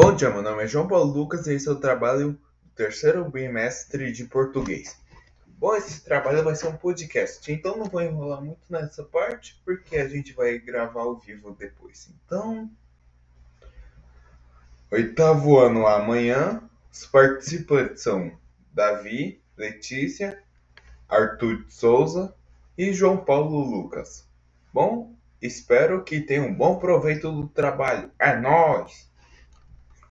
Bom dia, meu nome é João Paulo Lucas e esse é o trabalho do terceiro bimestre de português. Bom, esse trabalho vai ser um podcast, então não vou enrolar muito nessa parte porque a gente vai gravar ao vivo depois. Então, oitavo ano amanhã, os participantes são Davi, Letícia, Arthur de Souza e João Paulo Lucas. Bom, espero que tenham um bom proveito do trabalho. É nóis!